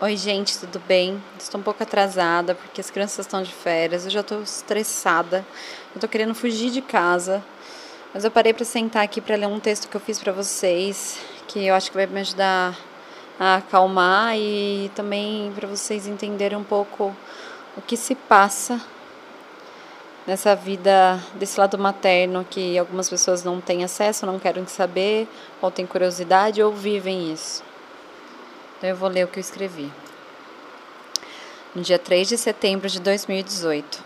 Oi, gente, tudo bem? Estou um pouco atrasada porque as crianças estão de férias. Eu já estou estressada. Eu estou querendo fugir de casa. Mas eu parei para sentar aqui para ler um texto que eu fiz para vocês, que eu acho que vai me ajudar a acalmar e também para vocês entenderem um pouco o que se passa nessa vida desse lado materno que algumas pessoas não têm acesso, não querem saber, ou têm curiosidade ou vivem isso. Então eu vou ler o que eu escrevi. No dia 3 de setembro de 2018.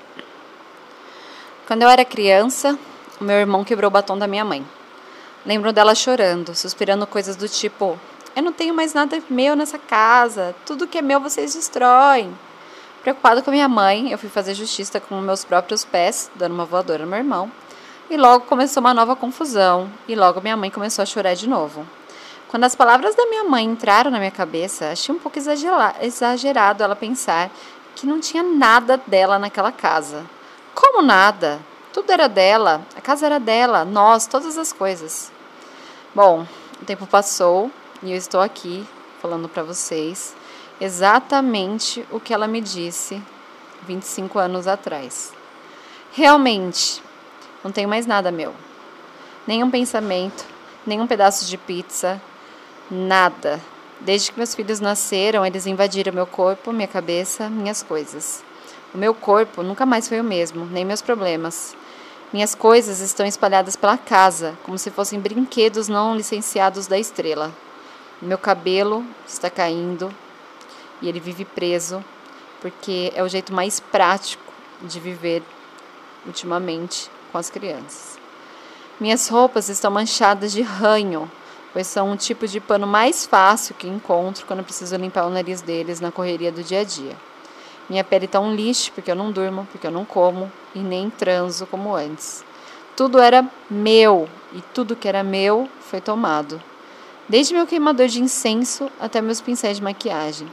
Quando eu era criança, o meu irmão quebrou o batom da minha mãe. Lembro dela chorando, suspirando coisas do tipo: Eu não tenho mais nada meu nessa casa, tudo que é meu vocês destroem. Preocupado com minha mãe, eu fui fazer justiça com meus próprios pés, dando uma voadora no meu irmão. E logo começou uma nova confusão, e logo minha mãe começou a chorar de novo. Quando as palavras da minha mãe entraram na minha cabeça, achei um pouco exagerado ela pensar que não tinha nada dela naquela casa. Como nada? Tudo era dela, a casa era dela, nós, todas as coisas. Bom, o tempo passou e eu estou aqui falando para vocês exatamente o que ela me disse 25 anos atrás. Realmente, não tenho mais nada meu. Nenhum pensamento, nenhum pedaço de pizza, Nada. Desde que meus filhos nasceram, eles invadiram meu corpo, minha cabeça, minhas coisas. O meu corpo nunca mais foi o mesmo, nem meus problemas. Minhas coisas estão espalhadas pela casa, como se fossem brinquedos não licenciados da estrela. Meu cabelo está caindo e ele vive preso, porque é o jeito mais prático de viver ultimamente com as crianças. Minhas roupas estão manchadas de ranho, pois são um tipo de pano mais fácil que encontro quando preciso limpar o nariz deles na correria do dia a dia. Minha pele está um lixo porque eu não durmo, porque eu não como e nem transo como antes. Tudo era meu e tudo que era meu foi tomado. Desde meu queimador de incenso até meus pincéis de maquiagem.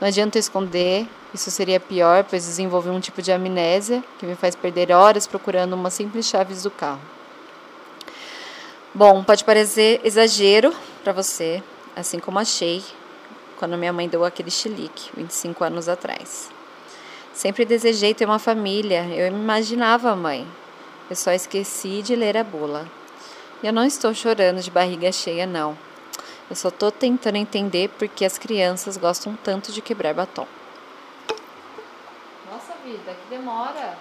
Não adianta esconder, isso seria pior, pois desenvolvi um tipo de amnésia que me faz perder horas procurando uma simples chave do carro. Bom, pode parecer exagero para você, assim como achei quando minha mãe deu aquele chilique 25 anos atrás. Sempre desejei ter uma família, eu imaginava mãe. Eu só esqueci de ler a bula. E eu não estou chorando de barriga cheia, não. Eu só estou tentando entender porque as crianças gostam tanto de quebrar batom. Nossa vida, que demora!